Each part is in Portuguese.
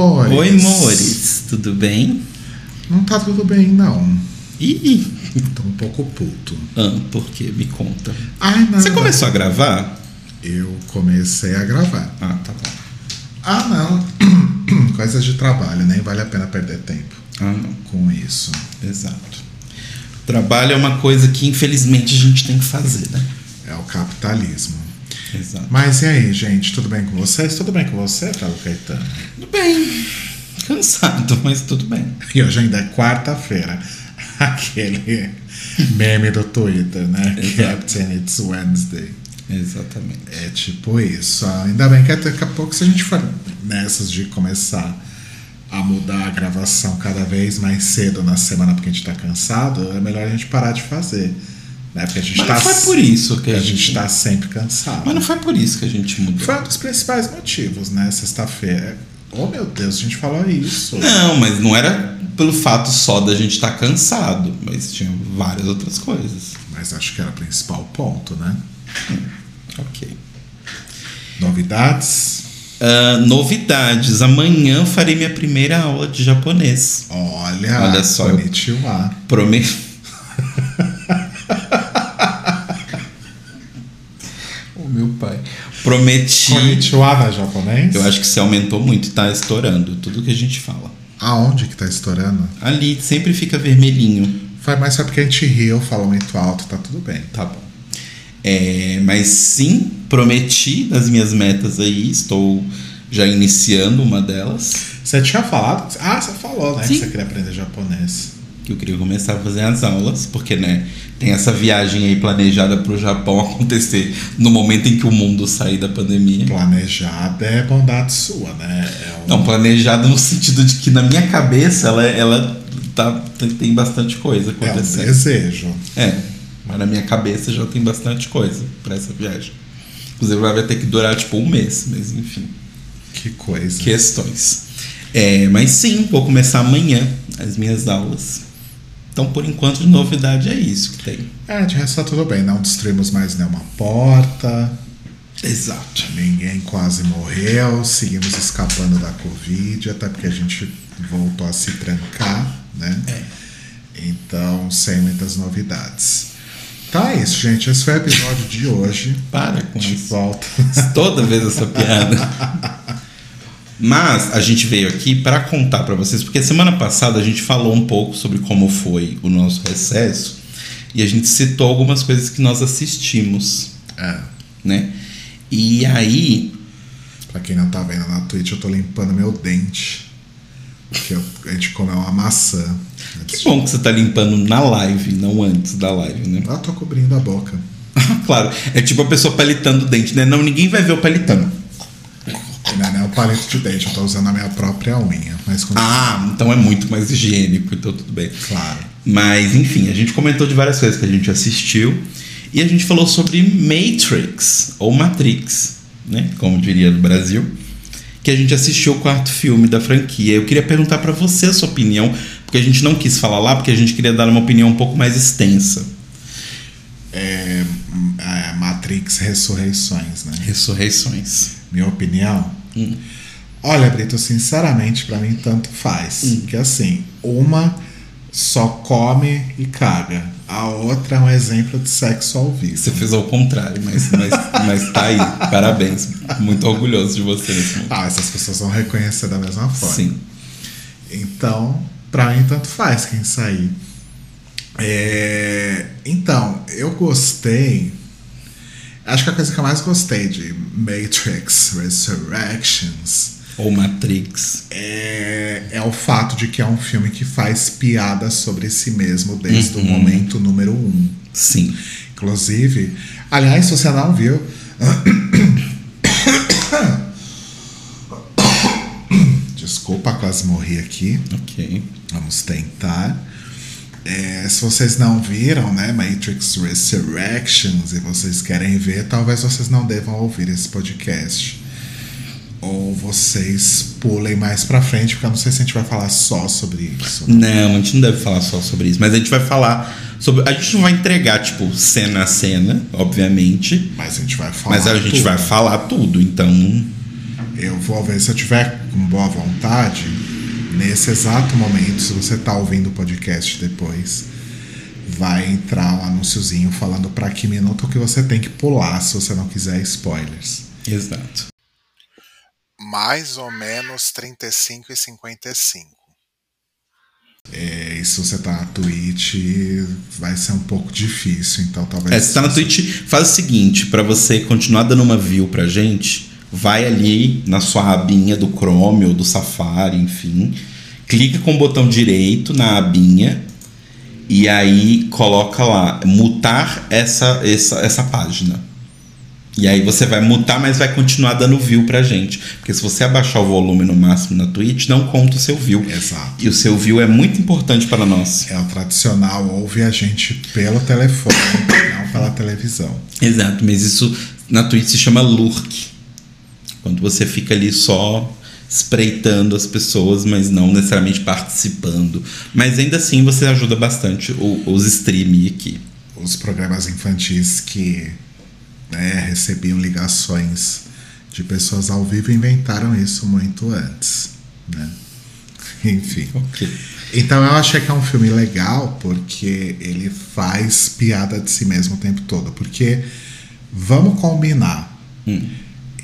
Oi, Mores. Oi, tudo bem? Não tá tudo bem, não. Ih, Tô um pouco puto. ah, por quê? Me conta. Ai. Você começou a gravar? Eu comecei a gravar. Ah, tá bom. Ah, não. Coisas de trabalho, nem vale a pena perder tempo Ah, não. com isso. Exato. Trabalho é uma coisa que infelizmente a gente tem que fazer, né? É o capitalismo. Exato. Mas e aí, gente? Tudo bem com vocês? Tudo bem com você, Paulo Caetano? Tudo bem. Cansado, mas tudo bem. E hoje ainda é quarta-feira. Aquele meme do Twitter, né? Captain It's Wednesday. Exatamente. É tipo isso. Ah, Ainda bem que daqui a pouco, se a gente for nessas de começar a mudar a gravação cada vez mais cedo na semana porque a gente tá cansado, é melhor a gente parar de fazer. Né? Porque a gente Mas tá. não foi por isso que a a gente gente. tá sempre cansado. Mas não foi por isso que a gente mudou. Foi um dos principais motivos, né? Sexta-feira. Oh meu Deus, a gente falou isso. Não, mas não era pelo fato só da gente estar cansado, mas tinha várias outras coisas. Mas acho que era o principal ponto, né? Ok. Novidades? Ah, novidades. Amanhã farei minha primeira aula de japonês. Olha, Olha só, Konnichiwa. Prometo. o meu pai. Prometi. Konnichiwa na japonês? Eu acho que você aumentou muito, tá estourando tudo que a gente fala. Aonde que tá estourando? Ali sempre fica vermelhinho. Foi mais só porque a gente riu, falou muito alto, tá tudo bem. Tá bom. É, mas sim, prometi nas minhas metas aí, estou já iniciando uma delas. Você tinha falado? Ah, você falou, né? Sim. Que você queria aprender japonês. Que eu queria começar a fazer as aulas, porque né, tem essa viagem aí planejada para o Japão acontecer no momento em que o mundo sair da pandemia. Planejada é bondade sua, né? É um- Não, planejada no sentido de que na minha cabeça ela, ela tá, tem, bastante coisa é um acontecendo. desejo. É, mas na minha cabeça já tem bastante coisa para essa viagem. Inclusive vai ter que durar tipo um mês, mas enfim, Que coisa. questões. É, mas sim, vou começar amanhã as minhas aulas. Então, por enquanto, de novidade é isso que tem. É, de resto tá tudo bem. Não destruímos mais nenhuma porta. Exato. Ninguém quase morreu. Seguimos escapando da Covid, até porque a gente voltou a se trancar, né? É. Então, sem muitas novidades. Tá é isso, gente. Esse foi o episódio de hoje. Para com De isso. volta. Toda vez essa piada. Mas a gente veio aqui para contar para vocês, porque semana passada a gente falou um pouco sobre como foi o nosso recesso e a gente citou algumas coisas que nós assistimos, É. né? E aí, Pra quem não tá vendo na Twitch, eu tô limpando meu dente. Porque eu- a gente comeu uma maçã. que bom que você tá limpando na live, não antes da live, né? Eu tô cobrindo a boca. claro, é tipo a pessoa palitando o dente, né? Não, ninguém vai ver o palitando. E não é o palito de dente, eu tô usando a minha própria unha. Mas. Ah, então é muito mais higiênico, então tudo bem. Claro. Mas, enfim, a gente comentou de várias coisas que a gente assistiu e a gente falou sobre Matrix, ou Matrix, né? Como diria no Brasil, que a gente assistiu o quarto filme da franquia. Eu queria perguntar pra você a sua opinião, porque a gente não quis falar lá, porque a gente queria dar uma opinião um pouco mais extensa. É, é, Matrix Ressurreições, né? Ressurreições. Minha opinião. Hum. Olha, Brito, sinceramente, pra mim tanto faz. Hum. Que assim, uma só come e caga. A outra é um exemplo de sexo ao vivo. Você fez ao contrário, mas, mas, mas tá aí. Parabéns. Muito orgulhoso de você nesse momento. Ah, essas pessoas vão reconhecer da mesma forma. Sim. Então, pra mim, tanto faz quem sair. É, então, eu gostei. Acho que a coisa que eu mais gostei de Matrix Resurrections Ou Matrix. é, é o fato de que é um filme que faz piada sobre si mesmo desde o Uhum. momento número um. Sim. Inclusive, aliás, se você não viu. Desculpa, quase morri aqui. Ok. Vamos tentar. É, se vocês não viram, né, Matrix Resurrections e vocês querem ver, talvez vocês não devam ouvir esse podcast. Ou vocês pulem mais pra frente, porque eu não sei se a gente vai falar só sobre isso. Não, a gente não deve falar só sobre isso, mas a gente vai falar sobre. A gente não vai entregar, tipo, cena a cena, obviamente. Mas a gente vai falar. Mas a gente tudo. vai falar tudo, então. Eu vou ver se eu tiver com boa vontade, nesse exato momento, se você tá ouvindo o podcast depois, vai entrar um anúnciozinho falando para que minuto que você tem que pular se você não quiser spoilers. Exato. Mais ou menos 35 e 55. É, e se você tá na Twitch, vai ser um pouco difícil, então talvez. É, se tá na Twitch, faz o seguinte: para você continuar dando uma view pra gente, vai ali na sua abinha do Chrome ou do Safari, enfim, clica com o botão direito na abinha e aí coloca lá mutar essa, essa, essa página. E aí você vai mutar, mas vai continuar dando view pra gente. Porque se você abaixar o volume no máximo na Twitch, não conta o seu view. Exato. E o seu view é muito importante para nós. É o tradicional, ouve a gente pelo telefone, não pela televisão. Exato, mas isso na Twitch se chama lurk. Quando você fica ali só espreitando as pessoas, mas não necessariamente participando. Mas ainda assim você ajuda bastante os stream aqui. Os programas infantis que né, recebiam ligações de pessoas ao vivo inventaram isso muito antes. Né? Enfim. Okay. Então eu achei que é um filme legal porque ele faz piada de si mesmo o tempo todo. Porque vamos combinar. Hum.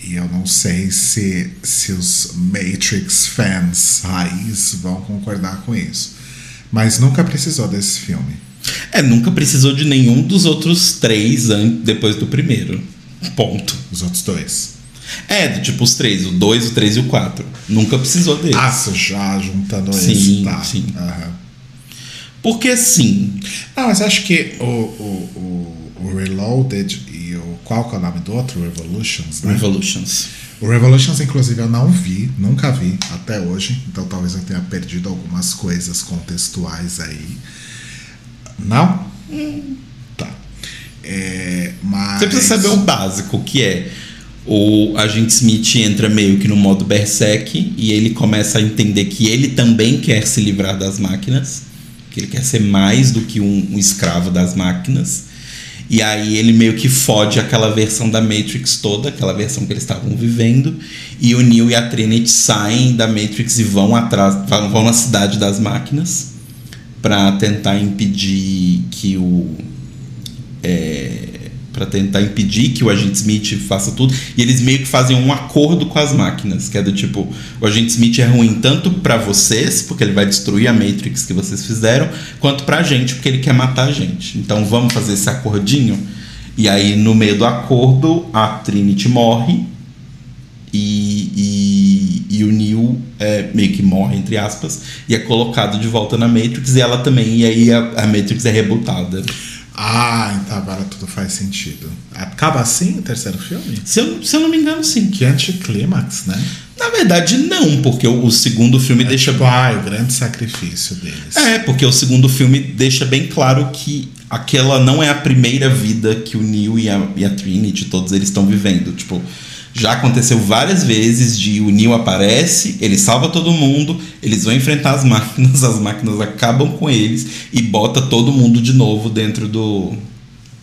E eu não sei se, se os Matrix fans raiz vão concordar com isso. Mas nunca precisou desse filme. É, nunca precisou de nenhum dos outros três depois do primeiro. Ponto. Os outros dois. É, tipo os três, o dois, o três e o quatro. Nunca precisou deles. Ah, já juntando sim, esse. Tá. Sim. Uhum. Porque sim. Não, mas acho que o, o, o, o Reloaded. Qual que é o nome do outro? Revolutions, né? Revolutions. O Revolutions, inclusive, eu não vi, nunca vi até hoje, então talvez eu tenha perdido algumas coisas contextuais aí. Não? Hum. Tá. É, mas... Você precisa saber o básico, que é o agente Smith entra meio que no modo berserk e ele começa a entender que ele também quer se livrar das máquinas, que ele quer ser mais do que um, um escravo das máquinas. E aí ele meio que fode aquela versão da Matrix toda, aquela versão que eles estavam vivendo. E o Neo e a Trinity saem da Matrix e vão atrás, vão na cidade das máquinas para tentar impedir que o é, para tentar impedir que o agente Smith faça tudo. E eles meio que fazem um acordo com as máquinas que é do tipo o agente Smith é ruim tanto para vocês porque ele vai destruir a Matrix que vocês fizeram quanto para a gente porque ele quer matar a gente. Então vamos fazer esse acordinho. E aí no meio do acordo a Trinity morre e, e, e o Neo é, meio que morre, entre aspas, e é colocado de volta na Matrix, e ela também, e aí a, a Matrix é rebutada. Ah, então agora tudo faz sentido. Acaba assim o terceiro filme? Se eu, se eu não me engano, sim. Que anticlímax, né? Na verdade, não, porque o, o segundo filme É deixa. tipo, ah, o grande sacrifício deles. É, porque o segundo filme deixa bem claro que aquela não é a primeira vida que o Neo e a, e a Trinity, todos eles estão vivendo. Tipo, já aconteceu várias vezes de o Neo aparece, ele salva todo mundo, eles vão enfrentar as máquinas, as máquinas acabam com eles e bota todo mundo de novo dentro do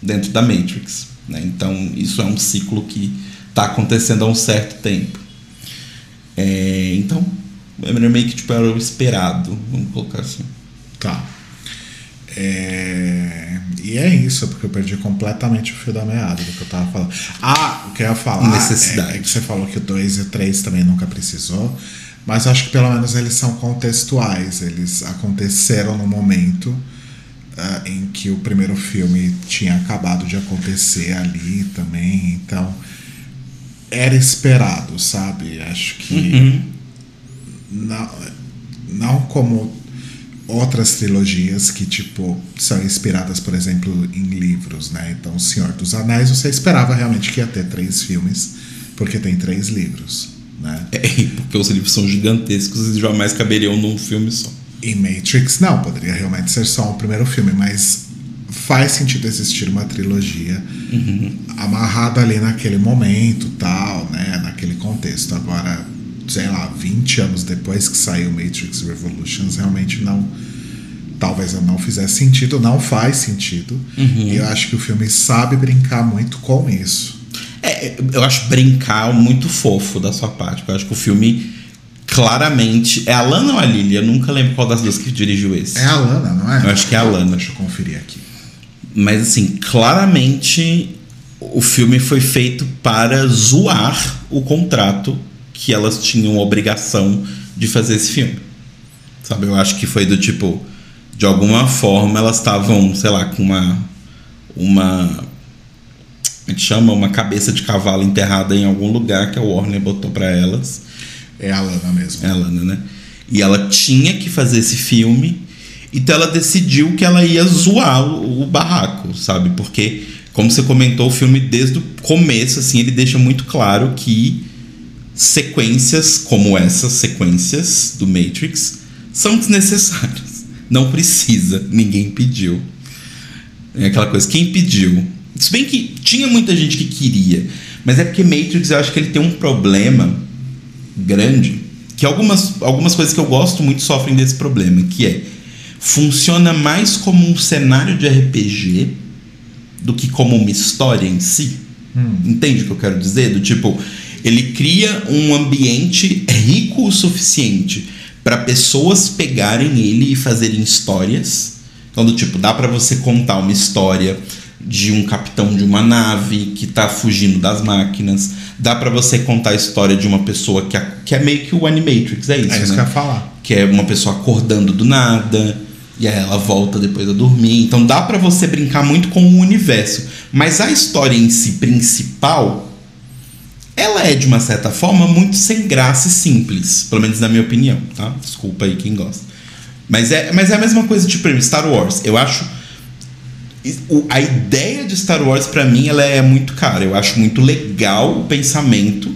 dentro da Matrix. Né? Então isso é um ciclo que está acontecendo há um certo tempo. É, então é meio que tipo, era o esperado, vamos colocar assim. Tá. É... E é isso, porque eu perdi completamente o fio da meada do que eu tava falando. Ah, o que eu ia falar Necessidade. é, é que você falou que o 2 e o 3 também nunca precisou, mas acho que pelo menos eles são contextuais, eles aconteceram no momento ah, em que o primeiro filme tinha acabado de acontecer ali também, então era esperado, sabe? Acho que Uhum. não, não como outras trilogias que tipo são inspiradas, por exemplo, em livros, né? Então, O Senhor dos Anéis, você esperava realmente que ia ter três filmes, porque tem três livros, né? É, porque os livros são gigantescos e jamais caberiam num filme só. E Matrix não, poderia realmente ser só o primeiro filme, mas faz sentido existir uma trilogia amarrada ali naquele momento, tal, né, naquele contexto. Agora, sei lá, 20 anos depois que saiu Matrix Revolutions, realmente não talvez não fizesse sentido, não faz sentido. E eu acho que o filme sabe brincar muito com isso. É, É, eu acho brincar muito fofo da sua parte. Eu acho que o filme claramente. É a Lana ou a Lily? Eu nunca lembro qual das duas que dirigiu esse. É a Lana, não é? Eu acho que é a Lana. Deixa eu conferir aqui. Mas assim, claramente o filme foi feito para zoar o contrato que elas tinham obrigação de fazer esse filme. Sabe? Eu acho que foi do tipo. De alguma forma elas estavam, sei lá, com uma. Uma. Como é que chama? Uma cabeça de cavalo enterrada em algum lugar que a Warner botou para elas. É a Lana mesmo. É a Lana, né? E ela tinha que fazer esse filme. Então ela decidiu que ela ia zoar o, o barraco, sabe? Porque, como você comentou, o filme desde o começo, assim, ele deixa muito claro que sequências como essas sequências do Matrix são desnecessárias. Não precisa, ninguém pediu. É aquela coisa, quem pediu? Se bem que tinha muita gente que queria, mas é porque Matrix eu acho que ele tem um problema grande, que algumas, algumas coisas que eu gosto muito sofrem desse problema, que é funciona mais como um cenário de RPG do que como uma história em si. Hum. Entende o que eu quero dizer? Do tipo, ele cria um ambiente rico o suficiente para pessoas pegarem ele e fazerem histórias. Então, do tipo, dá para você contar uma história de um capitão de uma nave que tá fugindo das máquinas. Dá para você contar a história de uma pessoa que é, que é meio que o Animatrix, é isso, É isso né? que eu ia falar. que é uma pessoa acordando do nada e aí ela volta depois a dormir. Então dá pra você brincar muito com o universo, mas a história em si principal ela é de uma certa forma muito sem graça e simples, pelo menos na minha opinião, tá? Desculpa aí quem gosta. Mas é, mas é a mesma coisa tipo Star Wars. Eu acho a ideia de Star Wars pra mim ela é muito cara. Eu acho muito legal o pensamento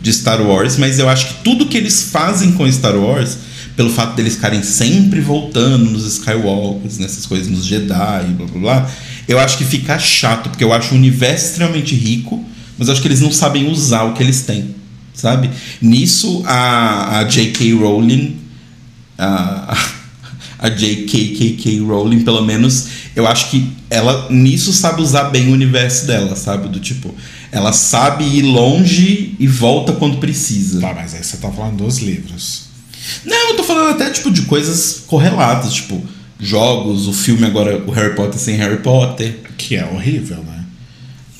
de Star Wars, mas eu acho que tudo que eles fazem com Star Wars, pelo fato deles ficarem sempre voltando nos Skywalkers, nessas coisas, nos Jedi, blá blá blá, eu acho que fica chato, porque eu acho o universo extremamente rico, mas acho que eles não sabem usar o que eles têm, sabe? Nisso a, a J.K. Rowling a, a J.K.K.K. Rowling, pelo menos, eu acho que ela nisso sabe usar bem o universo dela, sabe? Do tipo, ela sabe ir longe e volta quando precisa. Tá, mas aí você tá falando dos livros. Não, eu tô falando até tipo de coisas correlatas, tipo jogos, o filme agora, o Harry Potter sem Harry Potter. Que é horrível, né?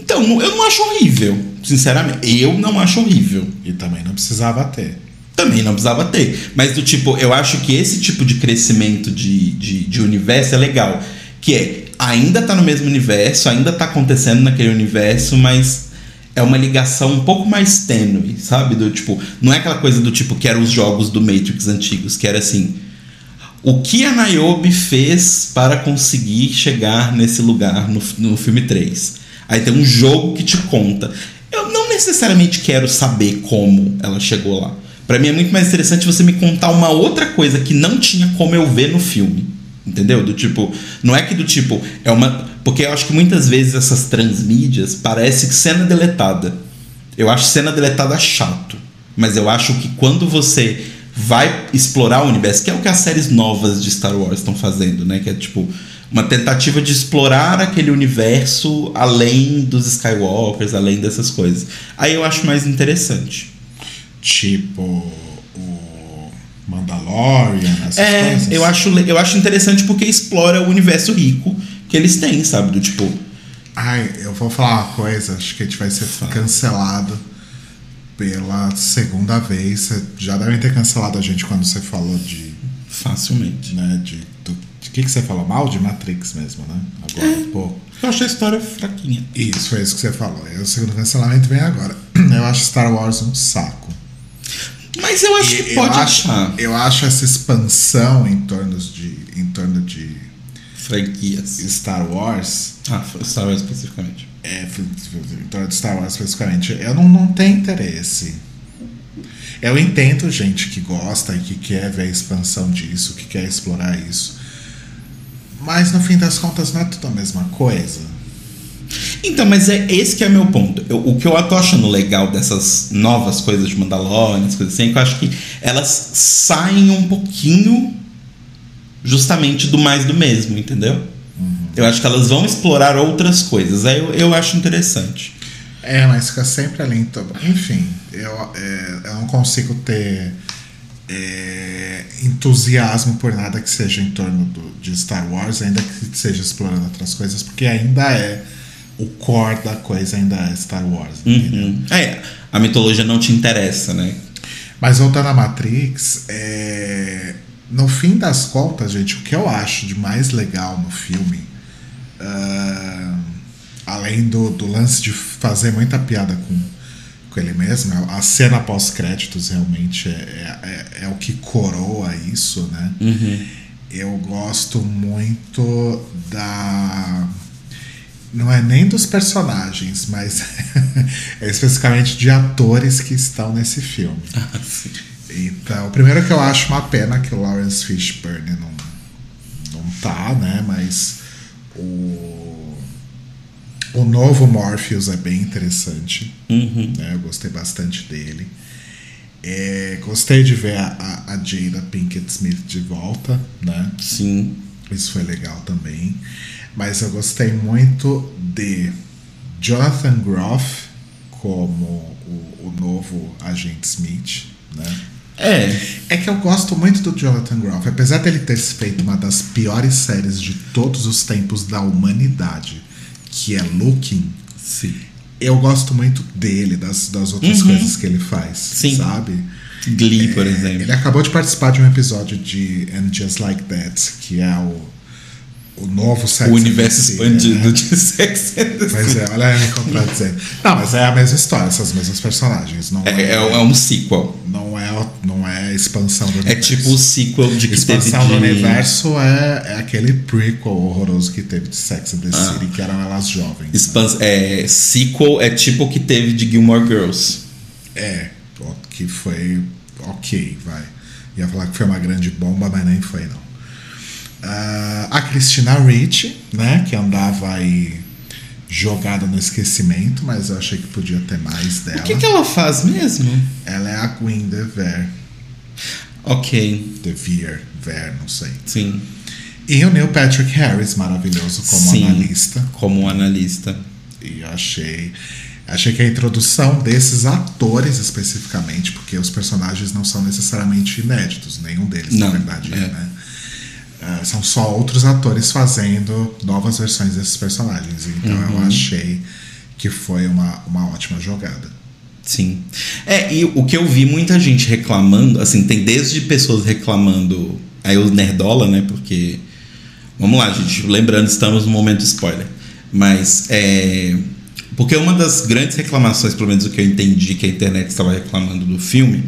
Então, eu não acho horrível, sinceramente. Eu não acho horrível. E também não precisava ter. Também não precisava ter. Mas do tipo, eu acho que esse tipo de crescimento de, de, de universo é legal. Que é, ainda tá no mesmo universo, ainda tá acontecendo naquele universo, mas é uma ligação um pouco mais tênue, sabe? Do tipo, não é aquela coisa do tipo que eram os jogos do Matrix antigos, que era assim. O que a Niobe fez para conseguir chegar nesse lugar no, no filme 3? Aí tem um jogo que te conta. Eu não necessariamente quero saber como ela chegou lá. Pra mim é muito mais interessante você me contar uma outra coisa que não tinha como eu ver no filme. Entendeu? Do tipo, não é que do tipo, é uma. Porque eu acho que muitas vezes essas transmídias parece que cena deletada. Eu acho cena deletada chato. Mas eu acho que quando você vai explorar o universo, que é o que as séries novas de Star Wars estão fazendo, né? Que é tipo uma tentativa de explorar aquele universo além dos Skywalkers, além dessas coisas. Aí eu acho mais interessante. Tipo o Mandalorian, essas É, coisas. eu acho, eu acho interessante porque explora o universo rico que eles têm, sabe? Do tipo, Ai, eu vou falar uma coisa, acho que a gente vai ser Fala. cancelado pela segunda vez. Já devem ter cancelado a gente quando você falou de. facilmente. Né, de que, que você falou mal? De Matrix mesmo, né? Agora, É. pô. Eu achei a história fraquinha. Isso, foi isso que você falou. E o segundo cancelamento vem agora. Eu acho Star Wars um saco. Mas eu acho E que pode eu acho, achar eu acho essa expansão em torno de, em torno de franquias. Star Wars, Ah, foi Star Wars especificamente. é, em torno de Star Wars especificamente, eu não, não tenho interesse. Eu entendo gente que gosta e que quer ver a expansão disso, que quer explorar isso. Mas no fim das contas não é tudo a mesma coisa. Então, mas é esse que é meu ponto. Eu- o que eu tô achando legal dessas novas coisas de Mandalorian, essas coisas assim, é que eu acho que elas saem um pouquinho justamente do mais do mesmo, entendeu? Eu acho que elas vão explorar outras coisas. Aí eu, eu acho interessante. É, mas fica sempre ali. Então, enfim, eu, é, eu não consigo ter é, entusiasmo por nada que seja em torno do, de Star Wars, ainda que seja explorando outras coisas, porque ainda é o core da coisa, ainda é Star Wars. Uhum. É, a mitologia não te interessa, né? Mas voltando à Matrix, é, no fim das contas, gente, o que eu acho de mais legal no filme, uh, além do, do lance de fazer muita piada com, com ele mesmo, a cena pós-créditos realmente é, é, é, é, o que coroa isso, né? Uhum. Eu gosto muito da. Não é nem dos personagens, mas é especificamente de atores que estão nesse filme. Ah, sim. Então, primeiro que eu acho uma pena que o Lawrence Fishburne não, não tá, né? Mas o, o novo Morpheus é bem interessante. Uhum. Né? Eu gostei bastante dele. É, gostei de ver a, a, a Jada Pinkett Smith de volta, né? Sim. Isso foi legal também. Mas eu gostei muito de Jonathan Groff como o, o novo agente Smith, né? É. É que eu gosto muito do Jonathan Groff. Apesar dele ter feito uma das piores séries de todos os tempos da humanidade, que é Looking, Sim. eu gosto muito dele, das, das outras Uhum. coisas que ele faz, Sim. sabe? Glee, por É, exemplo. Ele acabou de participar de um episódio de And Just Like That, que é o, o novo Sex O universo expandido né? de Sex and the Pois é, olha eu contradizendo. Não, mas é a mesma história, essas mesmas personagens. Não É, é, é, é um sequel. não é, não é expansão do É universo. tipo o sequel de que Expansão teve do de... universo é, é aquele prequel horroroso que teve de Sex and the Ah. City, que eram elas jovens. né? Expans é, sequel é tipo o que teve de Gilmore Girls. É, que foi ok, vai. Ia falar que foi uma grande bomba, mas nem foi, não. Ah, a Christina Ricci, né, que andava aí jogada no esquecimento, mas eu achei que podia ter mais dela. O que, que ela faz mesmo? Ela é a Gwen de Ver, Ok, de Veer, Ver, não sei. sim. E o Neil Patrick Harris, maravilhoso como Sim. analista. Como analista. E eu achei. Achei que a introdução desses atores especificamente, porque os personagens não são necessariamente inéditos, nenhum deles, na Não, verdade, é. né? Ah, são só outros atores fazendo novas versões desses personagens. Então eu Uhum. achei que foi uma, uma ótima jogada. Sim. É, e o que eu vi muita gente reclamando, assim, tem desde pessoas reclamando, aí o Nerdola, né, porque... Vamos lá, gente, lembrando, estamos no momento spoiler. Mas, é... Porque uma das grandes reclamações, pelo menos o que eu entendi que a internet estava reclamando do filme,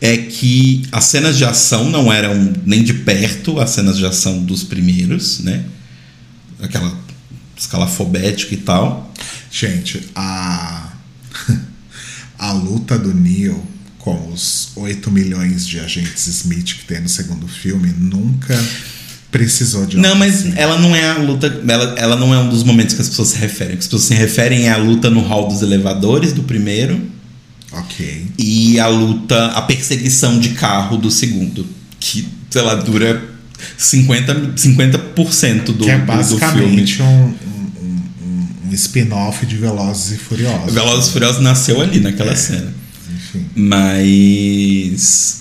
é que as cenas de ação não eram nem de perto as cenas de ação dos primeiros, né? Aquela escala alfabética e tal. Gente, a, a luta do Neo com os 8 milhões de agentes Smith que tem no segundo filme nunca precisou de Não, mas assim. ela não é a luta. Ela, ela não é um dos momentos que as pessoas se referem. O que as pessoas se referem é a luta no hall dos elevadores do primeiro Ok. e a luta, a perseguição de carro do segundo. Que, sei lá, dura 50%, 50 do, que é do- do filme. basicamente um, um, um- spin-off de Velozes e Furiosos. Velozes e Furiosos nasceu ali naquela É. cena. Enfim. Mas.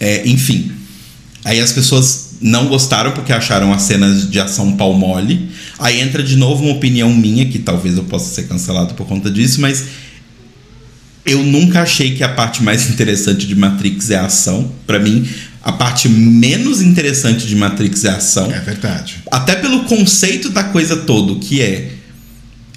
É, enfim. Aí as pessoas não gostaram porque acharam as cenas de ação pau mole. Aí entra de novo uma opinião minha, que talvez eu possa ser cancelado por conta disso, mas eu nunca achei que a parte mais interessante de Matrix é a ação. Pra mim, a parte menos interessante de Matrix é a ação. É verdade. Até pelo conceito da coisa todo, que é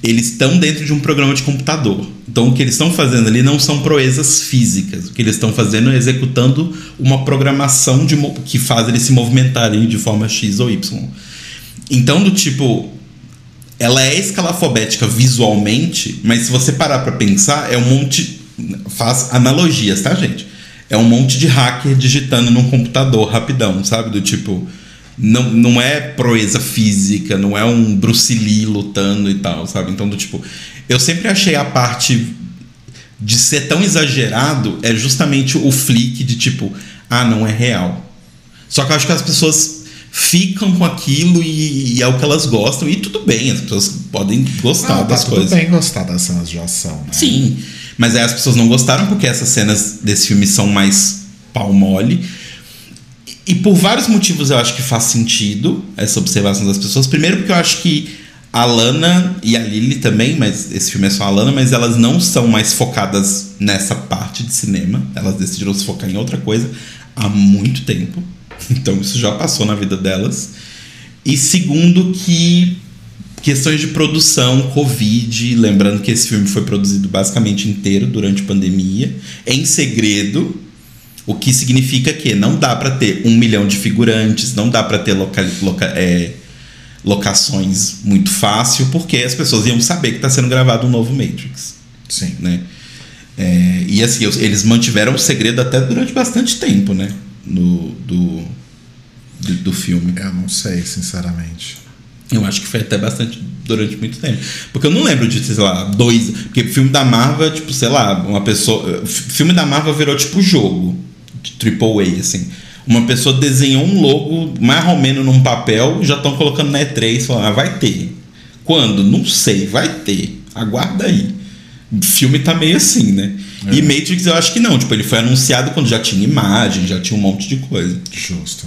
eles estão dentro de um programa de computador. Então o que eles estão fazendo ali não são proezas físicas. O que eles estão fazendo é executando uma programação de que faz eles se movimentarem de forma X ou Y. Então, do tipo, ela é escalafobética visualmente, mas se você parar pra pensar, é um monte. Faz analogias, tá, gente? É um monte de hacker digitando num computador rapidão, sabe? Do tipo. Não, não é proeza física, não é um Bruce Lee lutando e tal, sabe? Então, do tipo. Eu sempre achei a parte de ser tão exagerado é justamente o flick de tipo, ah, não é real. Só que eu acho que as pessoas ficam com aquilo e, e é o que elas gostam, e tudo bem, as pessoas podem gostar Não, tá das tudo coisas. bem gostar das cenas de ação, né? Sim, mas aí as pessoas não gostaram porque essas cenas desse filme são mais pau mole. E por vários motivos eu acho que faz sentido essa observação das pessoas. Primeiro porque eu acho que a Lana e a Lily também, mas esse filme é só a Lana, mas elas não são mais focadas nessa parte de cinema. Elas decidiram se focar em outra coisa há muito tempo. Então isso já passou na vida delas. E segundo que questões de produção, Covid, lembrando que esse filme foi produzido basicamente inteiro durante a pandemia, em segredo, o que significa que não dá para ter um milhão de figurantes, não dá para ter loca, loca, é, locações muito fácil, porque as pessoas iam saber que está sendo gravado um novo Matrix, Sim. né? É, e assim, eles mantiveram o segredo até durante bastante tempo, né? No, do, do, do filme. Eu não sei, sinceramente. Eu acho que foi até bastante durante muito tempo. Porque eu não lembro de, sei lá, dois. Porque filme da Marvel, tipo, sei lá, uma pessoa. Filme da Marvel virou tipo jogo. De triple A, assim. Uma pessoa desenhou um logo mais ou menos num papel, já estão colocando na E3, falando, ah, vai ter. Quando? Não sei, vai ter. Aguarda aí. O filme tá meio assim, né? É. E Matrix eu acho que não. Tipo, ele foi anunciado quando já tinha imagem, já tinha um monte de coisa. Justo.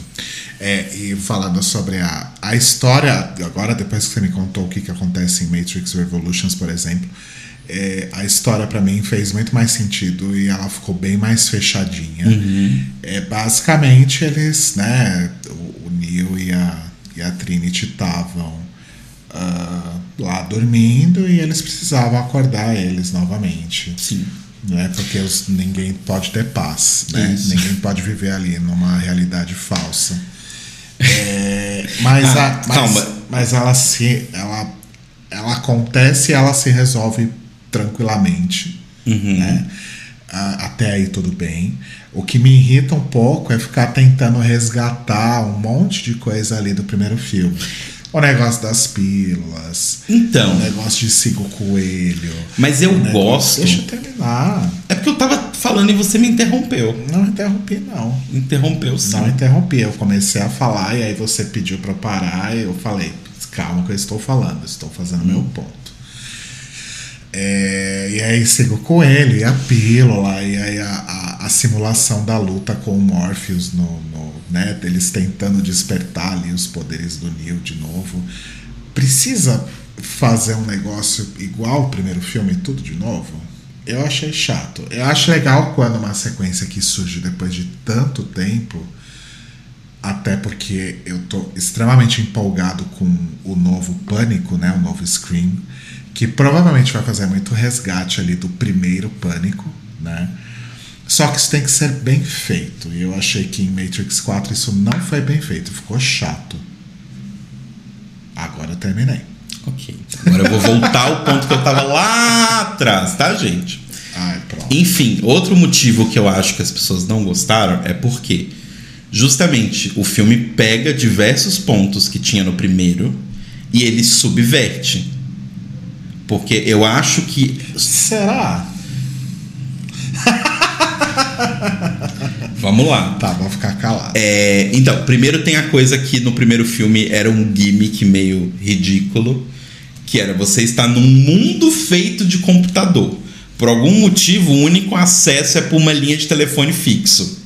É, e falando sobre a, a história, agora depois que você me contou o que, que acontece em Matrix Revolutions, por exemplo, é, a história para mim fez muito mais sentido e ela ficou bem mais fechadinha. É, basicamente, eles, né, o, o Neo e a, e a Trinity estavam ah, lá dormindo e eles precisavam acordar eles novamente Sim. né? Porque os, ninguém pode ter paz, né? Isso. Ninguém pode viver ali numa realidade falsa. É, mas, Ah, a, mas, mas ela se ela, ela acontece e ela se resolve tranquilamente, Uhum. né? Ah, até aí tudo bem. O que me irrita um pouco é ficar tentando resgatar um monte de coisa ali do primeiro filme. O negócio das pílulas, Então. o negócio de siga o coelho. Mas eu negócio- gosto. Deixa eu terminar. É porque eu tava falando e você me interrompeu. Não interrompi, não. Interrompeu sim. Não interrompi. Eu comecei a falar e aí você pediu pra eu parar e eu falei, calma que eu estou falando, eu estou fazendo meu ponto. É, e aí sigo com ele, e a pílula, e aí a, a, a simulação da luta com o Morpheus, no, né, deles tentando despertar ali os poderes do Neo de novo. Precisa fazer um negócio igual o primeiro filme, tudo de novo? Eu achei chato. Eu acho legal quando uma sequência que surge depois de tanto tempo, até porque eu tô extremamente empolgado com o novo Pânico, né, o novo Scream, que provavelmente vai fazer muito resgate ali do primeiro Pânico, né? Só que isso tem que ser bem feito. E eu achei que em Matrix 4 isso não foi bem feito, ficou chato. Agora eu terminei. Ok. Agora eu vou voltar ao ponto que eu tava lá atrás, tá, gente? Ai, pronto. Enfim, outro motivo que eu acho que as pessoas não gostaram é porque justamente o filme pega diversos pontos que tinha no primeiro e ele subverte. Porque eu acho que Será? Vamos lá. Tá, vou ficar calado. É, então, primeiro tem a coisa que no primeiro filme era um gimmick meio ridículo, que era você estar num mundo feito de computador. Por algum motivo, o único acesso é por uma linha de telefone fixo.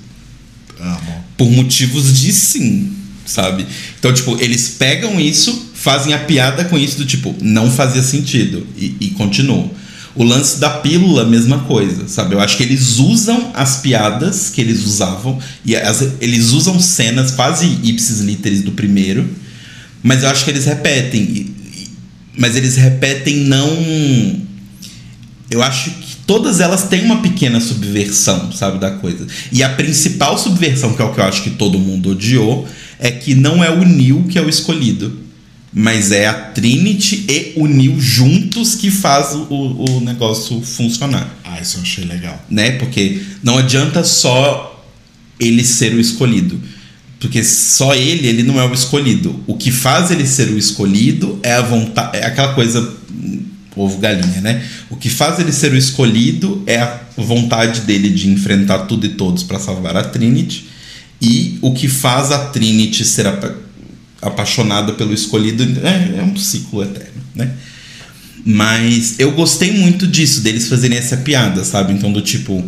Amo. Por motivos de sim, sabe? Então, tipo, eles pegam isso, fazem a piada com isso do tipo, não fazia sentido, e, e continuam. O lance da pílula, mesma coisa, sabe? Eu acho que eles usam as piadas que eles usavam, e as- eles usam cenas quase ipsis literis do primeiro, mas eu acho que eles repetem. e- e- mas eles repetem não. Eu acho que todas elas têm uma pequena subversão, sabe, da coisa. E a principal subversão, que é o que eu acho que todo mundo odiou, é que não é o Neo que é o escolhido. Mas é a Trinity e o Neo juntos que faz o, o negócio funcionar, Ah, isso eu achei legal. né? Porque não adianta só ele ser o escolhido. Porque só ele, ele não é o escolhido. O que faz ele ser o escolhido é a vontade. É aquela coisa. hum, Ovo galinha, né? O que faz ele ser o escolhido é a vontade dele de enfrentar tudo e todos para salvar a Trinity. E o que faz a Trinity ser apa- apaixonada pelo escolhido é, é um ciclo eterno, né? Mas eu gostei muito disso, deles fazerem essa piada, sabe? Então, do tipo,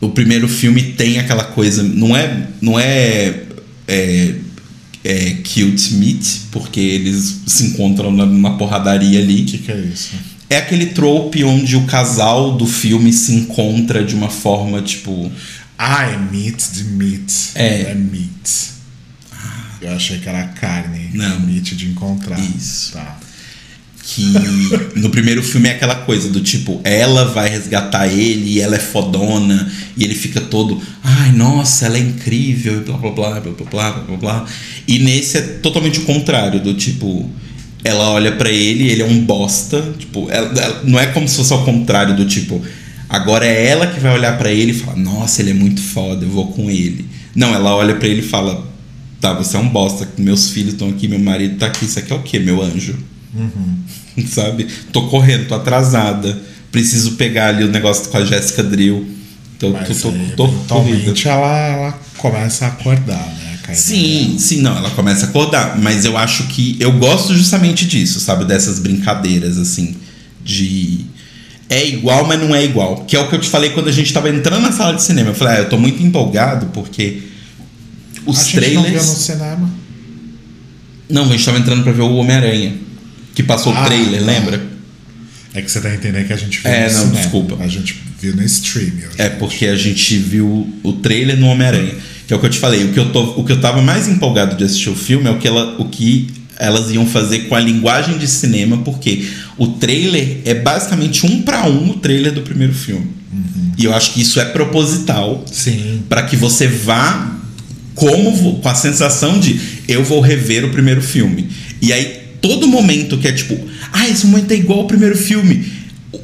o primeiro filme tem aquela coisa. Não é. Não é. é é, cute meet, porque eles se encontram numa porradaria ali. O que, que é isso? É aquele trope onde o casal do filme se encontra de uma forma tipo. Ah, é meat de meat. É. É meat. Eu achei que era carne. Não. Meat de encontrar. Isso. Tá. Que no primeiro filme é aquela coisa do tipo, ela vai resgatar ele e ela é fodona, e ele fica todo, ai, nossa, ela é incrível, e blá blá blá blá blá blá blá blá. E nesse é totalmente o contrário, do tipo, ela olha pra ele ele é um bosta. Tipo, ela- ela- não é como se fosse ao contrário, do tipo, agora é ela que vai olhar pra ele e falar, nossa, ele é muito foda, eu vou com ele. Não, ela olha pra ele e fala, tá, você é um bosta, meus filhos estão aqui, meu marido tá aqui, isso aqui é o quê, meu anjo? Sabe? Tô correndo, tô atrasada. Preciso pegar ali o negócio com a Jéssica Drill. Tô, tô, Mas tô, aí, tô ela, ela começa a acordar, né? Sim, sim, não, ela começa a acordar. Mas eu acho que. Eu gosto justamente disso, sabe? Dessas brincadeiras, assim. De. É igual, mas não é igual. Que é o que eu te falei quando a gente tava entrando na sala de cinema. Eu falei, ah, eu tô muito empolgado porque. Os a gente não viu trailers. no cinema. Não, a gente tava entrando pra ver o Homem-Aranha. Que passou Ah, o trailer, tá. lembra? É que você tá entendendo que a gente viu É, no não, cinema. desculpa. A gente viu no stream. É porque a gente viu o trailer no Homem-Aranha. Que é o que eu te falei. O que eu, tô, o que eu tava mais empolgado de assistir o filme é o que, ela, o que elas iam fazer com a linguagem de cinema, porque o trailer é basicamente um para um o trailer do primeiro filme. E eu acho que isso é proposital Sim. para que você vá como com a sensação de eu vou rever o primeiro filme. E aí todo momento que é tipo, ah, esse momento é igual ao primeiro filme.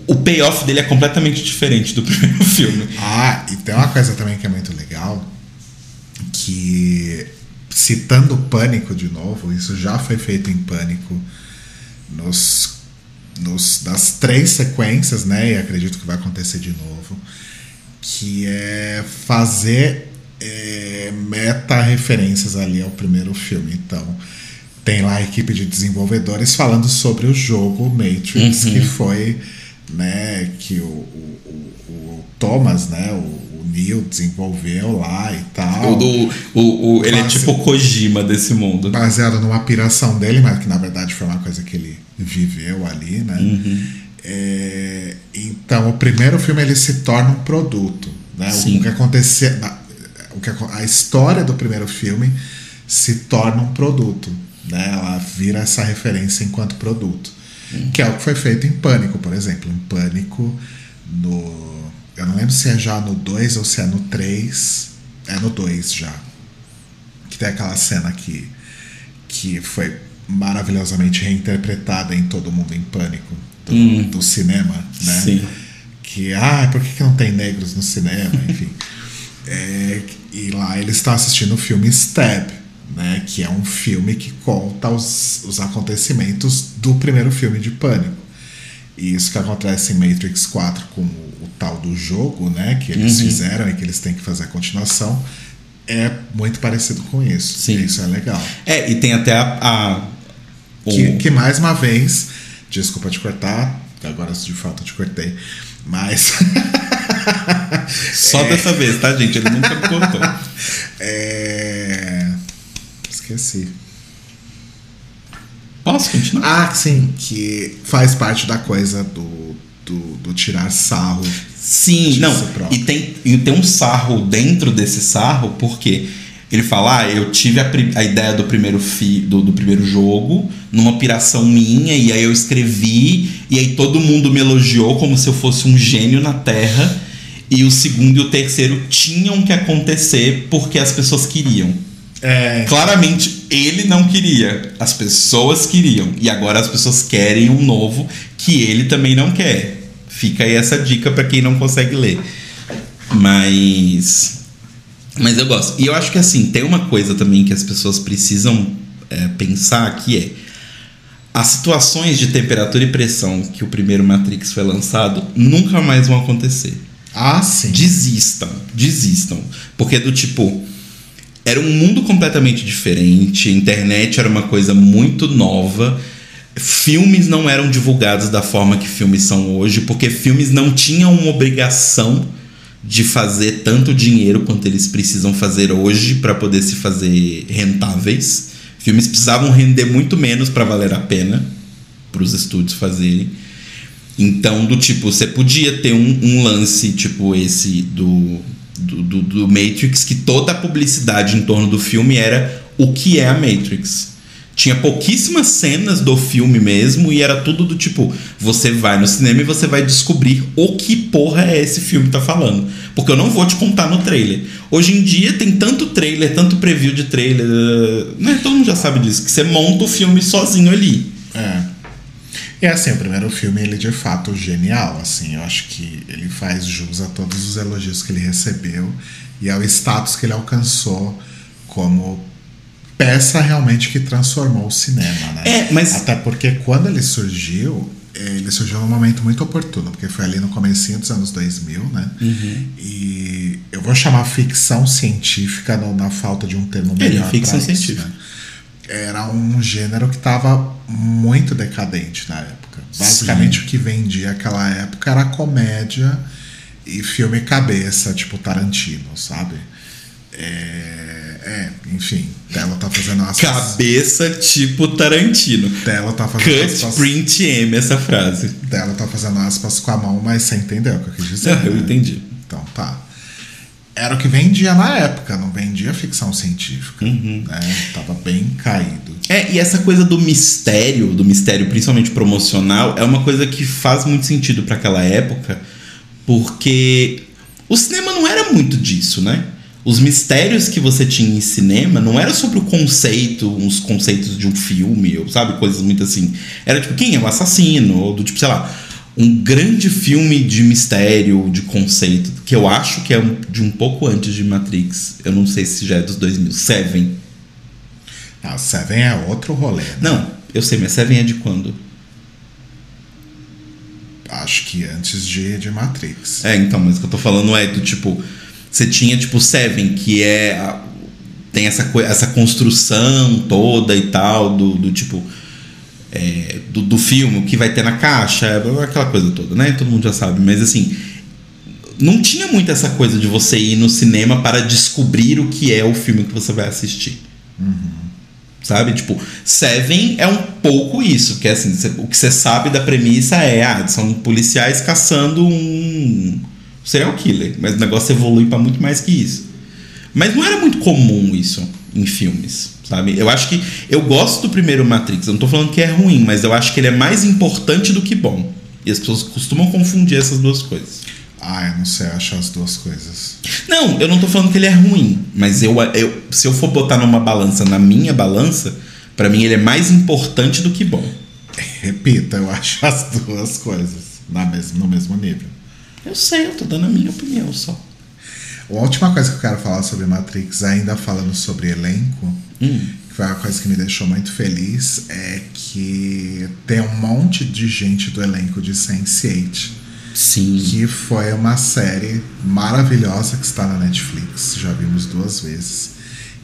O payoff dele é completamente diferente do primeiro filme. Ah, e tem uma coisa também que é muito legal, que citando Pânico de novo, isso já foi feito em Pânico nos, nos das três sequências, né? E acredito que vai acontecer de novo, que é fazer é, meta-referências ali ao primeiro filme. Então, tem lá a equipe de desenvolvedores falando sobre o jogo Matrix, que foi, né, que o, o, o- o Thomas, né, o, o Neil desenvolveu lá e tal. O, o, o- ele é Nossa. tipo o Kojima desse mundo. Baseado numa piração dele, mas que na verdade foi uma coisa que ele viveu ali, né? É, então, o primeiro filme ele se torna um produto, né? Sim. O que acontecer, na- o que acon- a história do primeiro filme se torna um produto, né? Ela vira essa referência enquanto produto, que é o que foi feito em Pânico, por exemplo. Em Pânico, no eu não lembro se é já no 2 ou se é no 3. É no 2 já que tem aquela cena que, que foi maravilhosamente reinterpretada em Todo Mundo em Pânico do, do cinema, né? Sim. Que, ah, por que, que não tem negros no cinema? Enfim. É, e lá eles estão assistindo o filme Stab, né? Que é um filme que conta os, os acontecimentos do primeiro filme de Pânico. E isso que acontece em Matrix 4 com o, o tal do jogo, né? Que eles fizeram e que eles têm que fazer a continuação. É muito parecido com isso. Sim. Isso é legal. É, e tem até a. a- o- Que, que mais uma vez, desculpa te cortar, agora de fato eu te cortei, mas Só dessa vez, tá, gente? Ele nunca me cortou. é, esqueci. Posso continuar? Ah, sim, que faz parte da coisa do, do, do tirar sarro. Sim, não. próprio. E tem, e tem um sarro dentro desse sarro, porque ele fala: ah, eu tive a, a ideia do primeiro, fi, do, do primeiro jogo numa piração minha, e aí eu escrevi, e aí todo mundo me elogiou como se eu fosse um gênio na Terra. E o segundo e o terceiro tinham que acontecer porque as pessoas queriam. É, Claramente ele não queria, as pessoas queriam. E agora as pessoas querem um novo que ele também não quer. Fica aí essa dica pra quem não consegue ler. Mas. Mas eu gosto. E eu acho que assim, tem uma coisa também que as pessoas precisam é, pensar que é. As situações de temperatura e pressão que o primeiro Matrix foi lançado nunca mais vão acontecer ah, sim. desistam, desistam. Porque do tipo, era um mundo completamente diferente, internet era uma coisa muito nova. filmes não eram divulgados da forma que filmes são hoje, porque filmes não tinham uma obrigação de fazer tanto dinheiro quanto eles precisam fazer hoje para poder se fazer rentáveis. Filmes precisavam render muito menos para valer a pena para os estúdios fazerem. Então, do tipo, você podia ter um, um lance tipo esse do, do, do, do Matrix, que toda a publicidade em torno do filme era o que é a Matrix. Tinha pouquíssimas cenas do filme mesmo e era tudo do tipo: você vai no cinema e você vai descobrir o que porra é esse filme tá falando. Porque eu não vou te contar no trailer. Hoje em dia tem tanto trailer, tanto preview de trailer, né? Todo mundo já sabe disso, que você monta o filme sozinho ali. É. E assim, o primeiro filme, ele de fato genial, assim, eu acho que ele faz jus a todos os elogios que ele recebeu e ao status que ele alcançou como peça realmente que transformou o cinema, né? É, mas... Até porque quando ele surgiu, ele surgiu num momento muito oportuno, porque foi ali no comecinho dos anos 2000, né? Uhum. E eu vou chamar ficção científica no, na falta de um termo Ele é melhor ficção isso, científica. né? Era um gênero que estava muito decadente na época. Basicamente o que vendia aquela época era comédia e filme cabeça, tipo Tarantino, sabe? É, é, enfim, Tela tá fazendo aspas. Cabeça tipo Tarantino. Tela tá fazendo Cut, aspas. print M essa frase. Tela tá fazendo aspas com a mão, mas você entendeu o que eu quis dizer. Eu né? entendi. Então tá. Era o que vendia na época, não vendia ficção científica. Uhum. Né? Tava bem caído. É, e essa coisa do mistério, do mistério principalmente promocional, é uma coisa que faz muito sentido para aquela época, porque o cinema não era muito disso, né? Os mistérios que você tinha em cinema não era sobre o conceito, uns conceitos de um filme, ou sabe, coisas muito assim. Era tipo, quem é o assassino? Ou do tipo, sei lá, um grande filme de mistério, de conceito, que eu acho que é de um pouco antes de Matrix. Eu não sei se já é dos 2000. Seven. Ah, Seven é outro rolê. Né? Não, eu sei, mas Seven é de quando? Acho que antes de, de Matrix. É, então, mas o que eu tô falando é do tipo. Você tinha tipo Seven, que é. a- tem essa, essa construção toda e tal, do, do tipo. É, do, do filme, o que vai ter na caixa, aquela coisa toda, né? Todo mundo já sabe, mas assim. Não tinha muito essa coisa de você ir no cinema para descobrir o que é o filme que você vai assistir. Sabe? Tipo, Seven é um pouco isso, que é assim, cê- o que você sabe da premissa é, ah, são policiais caçando um serial killer, mas o negócio evolui para muito mais que isso. Mas não era muito comum isso em filmes, sabe? Eu acho que eu gosto do primeiro Matrix, eu não tô falando que é ruim, mas eu acho que ele é mais importante do que bom. E as pessoas costumam confundir essas duas coisas. Ah, eu não sei, eu acho as duas coisas. Não, eu não tô falando que ele é ruim, mas eu, eu se eu for botar numa balança, na minha balança, pra mim ele é mais importante do que bom. Repita, eu acho as duas coisas na mes no mesmo nível. Eu sei, eu tô dando a minha opinião só. A última coisa que eu quero falar sobre Matrix, ainda falando sobre elenco, Hum. que foi uma coisa que me deixou muito feliz, é que tem um monte de gente do elenco de Sense8, Sim. que foi uma série maravilhosa que está na Netflix, já vimos duas vezes,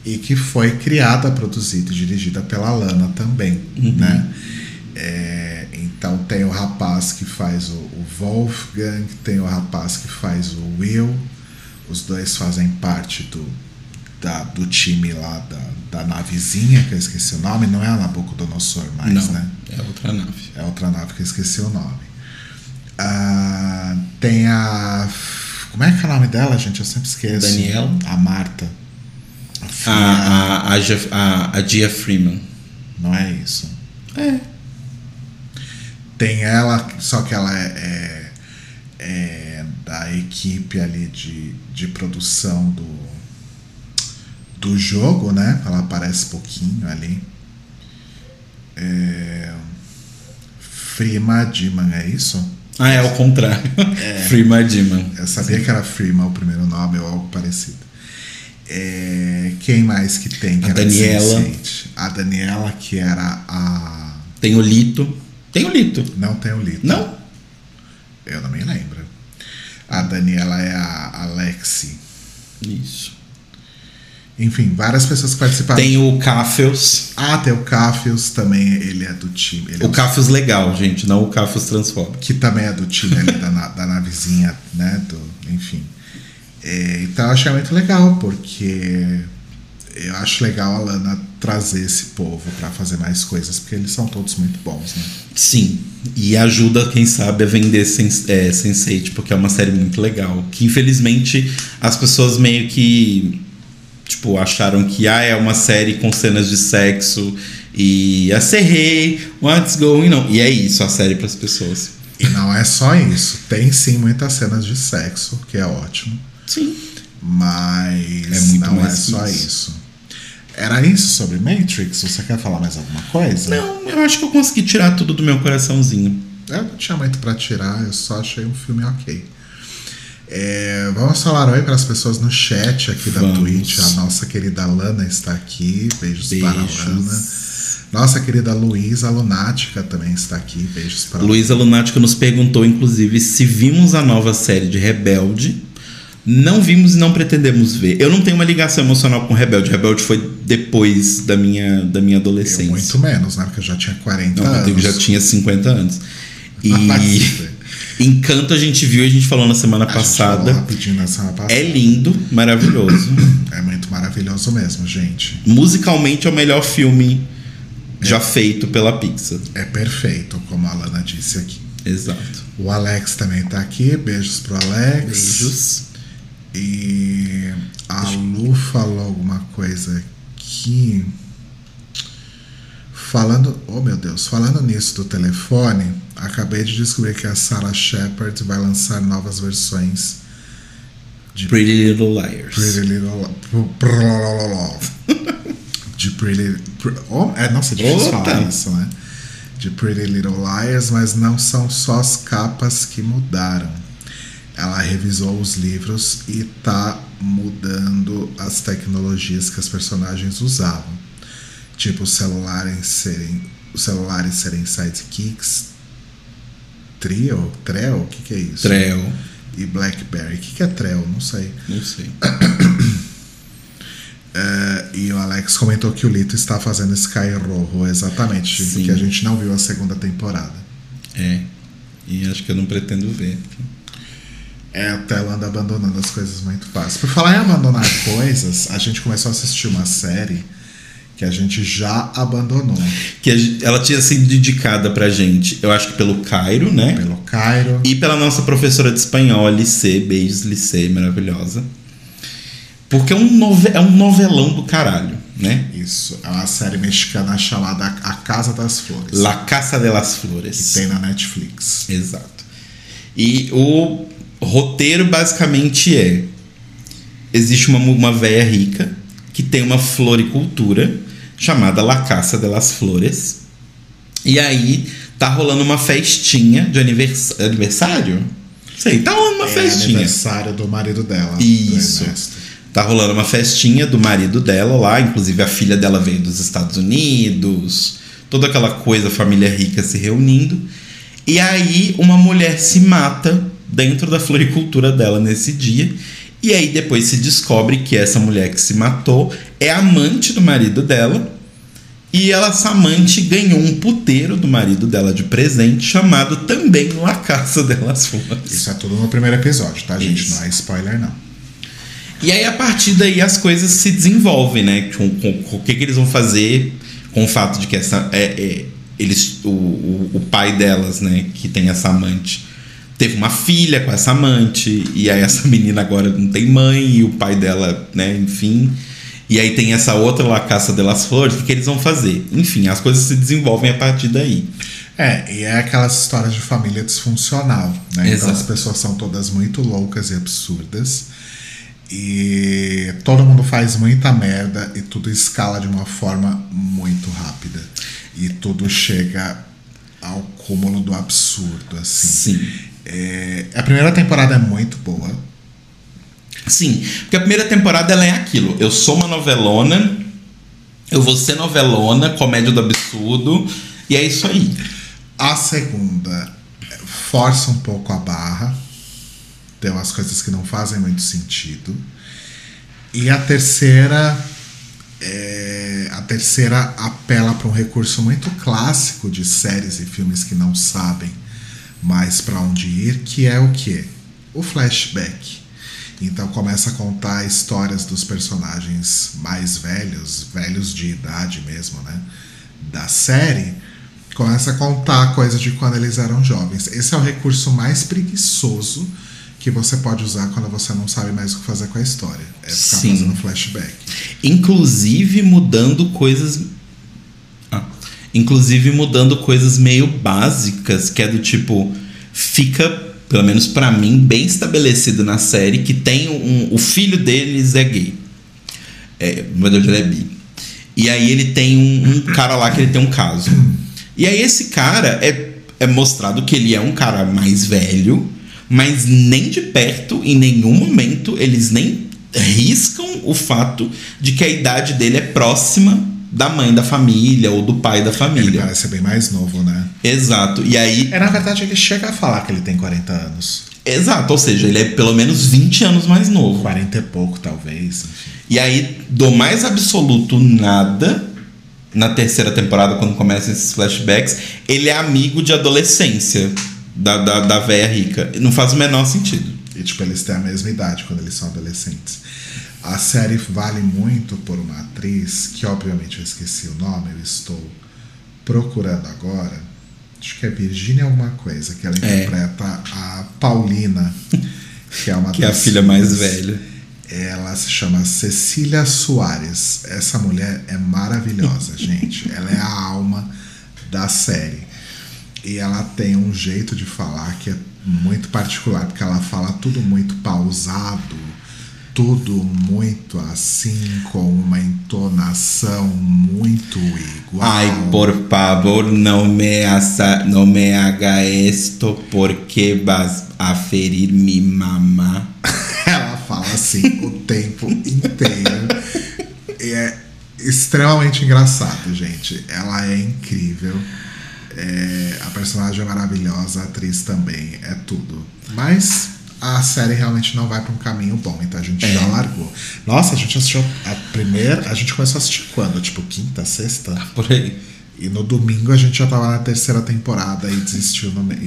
e que foi criada, produzida e dirigida pela Lana também, né? É, então tem o rapaz que faz o, o Wolfgang, tem o rapaz que faz o Will, os dois fazem parte do, da, do time lá da, da navezinha, que eu esqueci o nome, não é a Nabucodonosor mais, não, né? é outra nave. É outra nave que eu esqueci o nome. Ah, tem a. Como é que é o nome dela, gente? Eu sempre esqueço. Daniela? A Marta. A A, a, a, a Gia Freeman. Não é isso. É. Tem ela, só que ela é, é, é da equipe ali de, de produção do, do jogo, né? Ela aparece pouquinho ali. É, Frima Diman, é isso? Ah, é ao contrário. Freeman Diman. Eu sabia que era Frima o primeiro nome ou algo parecido. É, quem mais que tem? Que A Daniela. Sense8? A Daniela, que era a. Tem o Lito. Tem o Lito. Não tem o Lito. Não? Eu não me lembro. A Daniela é a Alexi. Isso. Enfim, várias pessoas que participaram. Tem o Cafios. Ah, tem o Cafios também, ele é do time. É O Cafios legal, gente, não o Cafios transfóbico. que também é do time ali da, da navezinha, né? Do, enfim. É, então eu achei muito legal, porque eu acho legal a Lana trazer esse povo pra fazer mais coisas, porque eles são todos muito bons, né? Sim. E ajuda, quem sabe, a vender Sens é, Sense8, porque é uma série muito legal. Que infelizmente as pessoas meio que. Tipo, acharam que ah, é uma série com cenas de sexo e a serrei, what's going on? E é isso a série para as pessoas. E não é só isso. Tem sim muitas cenas de sexo, que é ótimo. Sim. Mas É não é só isso. isso. Era isso sobre Matrix? Você quer falar mais alguma coisa? Não, eu acho que eu consegui tirar tudo do meu coraçãozinho. Eu não tinha muito pra tirar, eu só achei um filme ok. É, vamos falar oi para as pessoas no chat aqui da Vamos. Twitch. A nossa querida Lana está aqui. Beijos, para a Lana. Beijos. Nossa querida Luísa Lunática também está aqui. Beijos para Luísa Lunática nos perguntou, inclusive, se vimos a nova série de Rebelde. Não vimos e não pretendemos ver. Eu não tenho uma ligação emocional com Rebelde. Rebelde foi depois da minha, da minha Eu adolescência. muito menos, né? Porque eu já tinha 40 Não, eu anos. já tinha 50 anos. E Encanto a gente viu, a gente falou na semana a gente falou passada. rapidinho na semana passada. É lindo, maravilhoso. É muito maravilhoso mesmo, gente. Musicalmente é o melhor filme já feito pela Pixar. É perfeito, como a Lana disse aqui. Exato. O Alex também tá aqui. Beijos pro Alex. Beijos. E a Lu falou alguma coisa aqui. Falando, oh meu Deus, falando nisso do telefone, acabei de descobrir que a Sarah Shepard vai lançar novas versões de Pretty Little Liars. Pretty Little de Pretty Pre- oh, é, nossa, é difícil Opa! falar isso, né? De Pretty Little Liars, mas não são só as capas que mudaram. Ela revisou os livros e tá mudando as tecnologias que as personagens usavam. Tipo, os celulares serem, os celulares serem sidekicks, trio, treo, o que que é isso? Treo. E Blackberry. O que que é treo? Não sei. Não sei. É, e o Alex comentou que o Lito está fazendo Sky Rojo, exatamente, Sim. que a gente não viu a segunda temporada. É. E acho que eu não pretendo ver. É, a tela anda abandonando as coisas muito fácil. Por falar em abandonar coisas, a gente começou a assistir uma série que a gente já abandonou. Que ela tinha sido dedicada pra gente, eu acho que pelo Cairo, né? Pelo Cairo. E pela nossa professora de espanhol, Licê, beijos, Licê, maravilhosa. Porque é um, nove- é um novelão do caralho, né? Isso, é uma série mexicana chamada A Casa das Flores. La Casa de las Flores. Que tem na Netflix. Exato. E o roteiro basicamente é: existe uma, uma véia rica que tem uma floricultura chamada La Casa de las Flores. E aí tá rolando uma festinha de anivers- aniversário? Sei, tá rolando uma é festinha. aniversário do marido dela. Isso. Tá rolando uma festinha do marido dela lá, inclusive a filha dela veio dos Estados Unidos, toda aquela coisa, família rica se reunindo. E aí uma mulher se mata dentro da floricultura dela nesse dia. E aí depois se descobre que essa mulher que se matou é amante do marido dela. E ela, essa amante ganhou um puteiro do marido dela de presente, chamado também La Casa delas Flores. Isso é tudo no primeiro episódio, tá, gente? Isso. Não é spoiler, não. E aí, a partir daí, as coisas se desenvolvem, né? Com, com- com o que, que eles vão fazer com o fato de que essa. É, é, eles, o, o, o pai delas, né? Que tem essa amante, teve uma filha com essa amante, e aí essa menina agora não tem mãe, e o pai dela, né? Enfim. E aí tem essa outra La Caça de las Flores, o que, que eles vão fazer? Enfim, as coisas se desenvolvem a partir daí. É, e é aquelas histórias de família disfuncional, né? Então Exato. as pessoas são todas muito loucas e absurdas. E todo mundo faz muita merda e tudo escala de uma forma muito rápida. E tudo chega ao cúmulo do absurdo, assim. Sim. É, a primeira temporada é muito boa. Sim, porque a primeira temporada ela é aquilo. Eu sou uma novelona, eu vou ser novelona, comédia do absurdo, e é isso aí. A segunda força um pouco a barra. Tem umas coisas que não fazem muito sentido. E a terceira é, a terceira apela para um recurso muito clássico de séries e filmes que não sabem mais para onde ir, que é o que? O flashback. Então começa a contar histórias dos personagens mais velhos, velhos de idade mesmo, né? Da série. Começa a contar coisas de quando eles eram jovens. Esse é o recurso mais preguiçoso que você pode usar quando você não sabe mais o que fazer com a história. É ficar Sim. fazendo flashback. Inclusive mudando coisas. Inclusive mudando coisas meio básicas, que é do tipo. Fica, pelo menos pra mim, bem estabelecido na série que tem um. O filho deles é gay. É, na verdade, ele é bi. E aí ele tem um, um cara lá que ele tem um caso. E aí esse cara é, é mostrado que ele é um cara mais velho, mas nem de perto, em nenhum momento, eles nem riscam o fato de que a idade dele é próxima da mãe da família ou do pai da Ele família. parece ser bem mais novo, né? Exato. E aí, É, na verdade, ele chega a falar que ele tem 40 anos. exato, ou seja, ele é pelo menos 20 anos mais novo. 40 e pouco, talvez. Enfim. E aí, do mais absoluto nada, na terceira temporada, quando começam esses flashbacks, ele é amigo de adolescência da, da, da véia rica. Não faz o menor sentido. E, tipo, eles têm a mesma idade quando eles são adolescentes. A série vale muito por uma atriz, que obviamente eu esqueci o nome, eu estou procurando agora. Acho que é Virginia alguma coisa, que ela É. interpreta a Paulina, que é uma Que é a filha mais velha. Ela se chama Cecília Soares. Essa mulher é maravilhosa, gente. Ela é a alma da série. E ela tem um jeito de falar que é muito particular, porque ela fala tudo muito pausado, tudo muito assim, com uma entonação muito igual. Ai, por favor, não me, asa, não me haga esto porque vas a ferir mi mamá. Ela fala assim o tempo inteiro. E é extremamente engraçado, gente. Ela é incrível. É, a personagem é maravilhosa, a atriz também, é tudo. Mas a série realmente não vai para um caminho bom, então a gente já É. largou. Nossa, a gente assistiu a primeira. A gente começou a assistir quando? Tipo, quinta, sexta? Por aí. E no domingo a gente já tava na terceira temporada e desistiu no meio.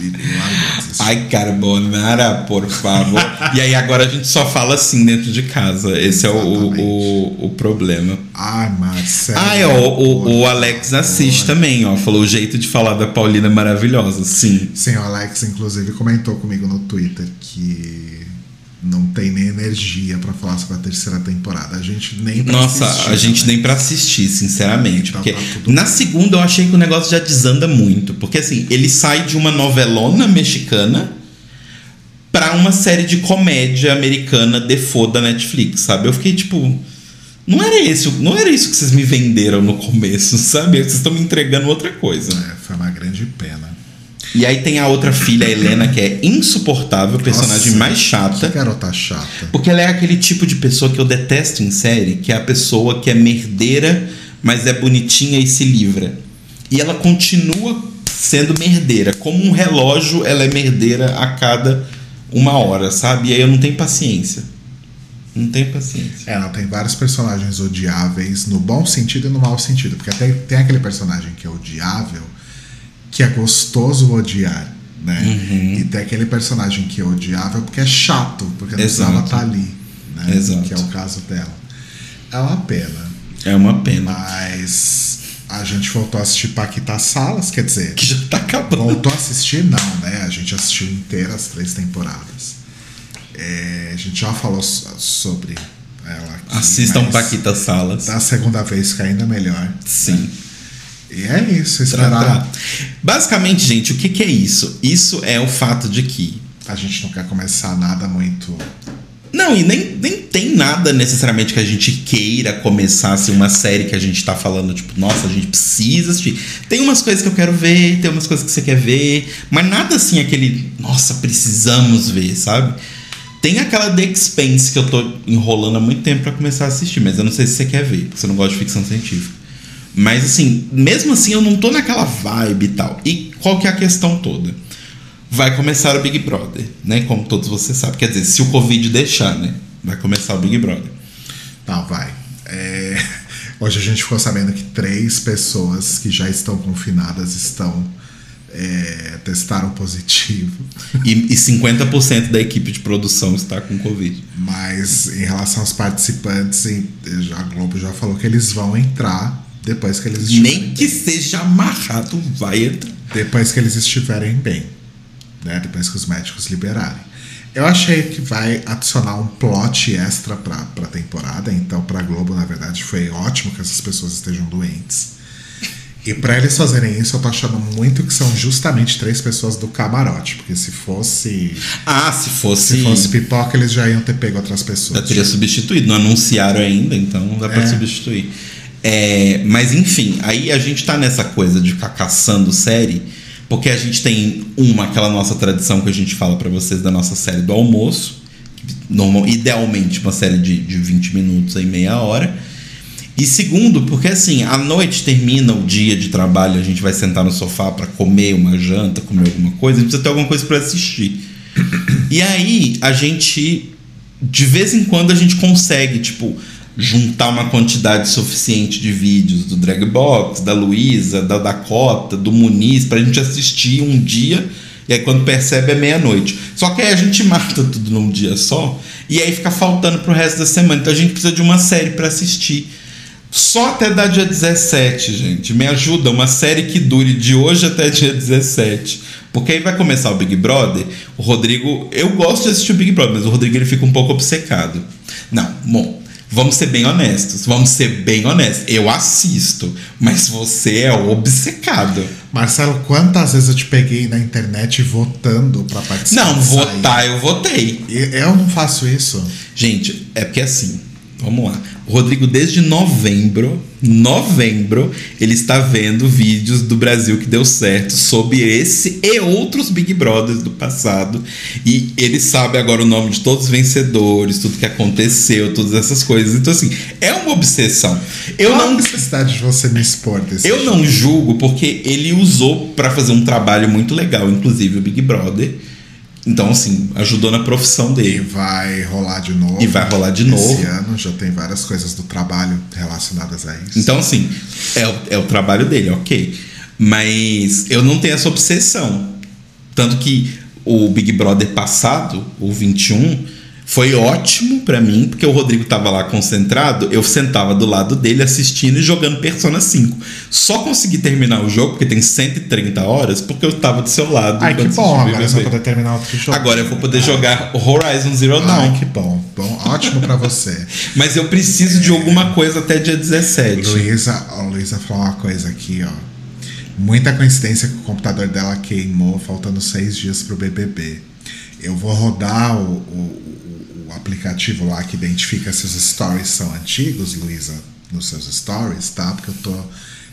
E, e, largou, desistiu. Ai, carbonara, por favor. e aí agora a gente só fala assim dentro de casa. Esse é o, Exatamente. o, o problema. Ai, Marcelo. Ah, é, o, o, Alex assiste também, ó. Falou o jeito de falar da Paulina é maravilhosa. Sim. Sim, o Alex, inclusive, comentou comigo no Twitter que não tem nem energia pra falar sobre a terceira temporada. A gente nem pra Nossa, assistir, a gente né? nem pra assistir, sinceramente. Então Porque tá na bem. segunda eu achei que o negócio já desanda muito. Porque assim, ele sai de uma novelona mexicana pra uma série de comédia americana default da Netflix, sabe? Eu fiquei tipo. Não era, esse, não era isso que vocês me venderam no começo, sabe? Vocês estão me entregando outra coisa. É, foi uma grande pena. E aí tem a outra filha, a Helena, que é insuportável, personagem Nossa, mais Que chata. garota chata. Porque ela é aquele tipo de pessoa que eu detesto em série, que é a pessoa que é merdeira, mas é bonitinha e se livra. E ela continua sendo merdeira. Como um relógio, ela é merdeira a cada uma hora, sabe? E aí eu não tenho paciência. Não tenho paciência. É, não, tem vários personagens odiáveis no bom sentido e no mau sentido. Porque até tem aquele personagem que é odiável, que é gostoso odiar, né? Uhum. E tem aquele personagem que é odiável porque é chato, porque não Exato. precisava estar ali, né? Exato. Que é o caso dela. É uma pena. É uma pena. Mas a gente voltou a assistir Paquita Salas, quer dizer, Que já tá acabando. voltou a assistir não, né? A gente assistiu inteira as três temporadas. É, a gente já falou so- sobre ela aqui. Assistam Paquita Salas. Da segunda vez que ainda melhor. Sim. E é isso, esperar. tra- Basicamente, gente, o que, que é isso? Isso é o fato de que. A gente não quer começar nada muito. Não, e nem, nem tem nada necessariamente que a gente queira começar assim, uma série que a gente tá falando, tipo, nossa, a gente precisa assistir. Tem umas coisas que eu quero ver, tem umas coisas que você quer ver, mas nada assim aquele, nossa, precisamos ver, sabe? Tem aquela The Expense que eu tô enrolando há muito tempo pra começar a assistir, mas eu não sei se você quer ver, porque você não gosta de ficção científica. Mas assim, mesmo assim eu não tô naquela vibe e tal. E qual que é a questão toda? Vai começar o Big Brother, né? Como todos vocês sabem. Quer dizer, se o Covid deixar, né? Vai começar o Big Brother. Não, vai. É, Hoje a gente ficou sabendo que três pessoas que já estão confinadas estão é, testaram positivo. E, e 50% da equipe de produção está com Covid. Mas em relação aos participantes, a Globo já falou que eles vão entrar depois que eles estiverem Nem que bem. seja amarrado, vai entrar. Depois que eles estiverem bem. Né? Depois que os médicos liberarem. Eu achei que vai adicionar um plot extra pra, pra temporada, então pra Globo, na verdade, foi ótimo que essas pessoas estejam doentes. E para eles fazerem isso, eu tô achando muito que são justamente três pessoas do camarote. Porque se fosse. Ah, se fosse. Se fosse pipoca, eles já iam ter pego outras pessoas. Já teria substituído. Não anunciaram ainda, então não dá é. pra substituir. É, mas enfim, aí a gente tá nessa coisa de ficar caçando série porque a gente tem uma, aquela nossa tradição que a gente fala para vocês da nossa série do almoço, normal, idealmente uma série de, de 20 minutos em meia hora. E segundo, porque assim, à noite termina o dia de trabalho, a gente vai sentar no sofá para comer uma janta, comer alguma coisa, a gente precisa ter alguma coisa para assistir. E aí a gente de vez em quando a gente consegue, tipo, juntar uma quantidade suficiente de vídeos do Dragbox, da Luísa, da Dakota, do Muniz, pra gente assistir um dia, e aí quando percebe é meia-noite. Só que aí a gente mata tudo num dia só, e aí fica faltando pro resto da semana. Então a gente precisa de uma série para assistir. Só até dar dia 17, gente. Me ajuda, uma série que dure de hoje até dia 17. Porque aí vai começar o Big Brother. O Rodrigo, eu gosto de assistir o Big Brother, mas o Rodrigo ele fica um pouco obcecado. Não, bom, Vamos ser bem honestos. Vamos ser bem honestos. Eu assisto, mas você é obcecado. Marcelo, quantas vezes eu te peguei na internet votando para participar? Não, votar eu votei. Eu não faço isso. Gente, é porque assim, vamos lá. O Rodrigo, desde novembro, novembro, ele está vendo vídeos do Brasil que deu certo sobre esse e outros Big Brothers do passado. E ele sabe agora o nome de todos os vencedores, tudo que aconteceu, todas essas coisas. Então, assim, é uma obsessão. Eu Qual não. a necessidade de você me expor desse Eu jeito? não julgo, porque ele usou para fazer um trabalho muito legal, inclusive o Big Brother então, assim, ajudou na profissão dele. E vai rolar de novo. E vai rolar de novo. Esse ano já tem várias coisas do trabalho relacionadas a isso. Então, assim, é, o, é o trabalho dele, ok. Mas eu não tenho essa obsessão. Tanto que o Big Brother passado, o 21, foi ótimo para mim, porque o Rodrigo tava lá concentrado, eu sentava do lado dele assistindo e jogando Persona 5. Só consegui terminar o jogo, porque tem 130 horas, porque eu tava do seu lado. Ai, que bom, agora você vai poder terminar outro jogo. Agora eu vou poder jogar Horizon Zero Dawn. Ai, que bom. bom ótimo para você. Mas eu preciso de alguma coisa até dia 17. Luísa, Luísa falou uma coisa aqui, ó. Muita coincidência que o computador dela queimou, faltando seis dias pro BBB. Eu vou rodar o, o o aplicativo lá que identifica se os stories são antigos, Luísa, nos seus stories, tá? Porque eu tô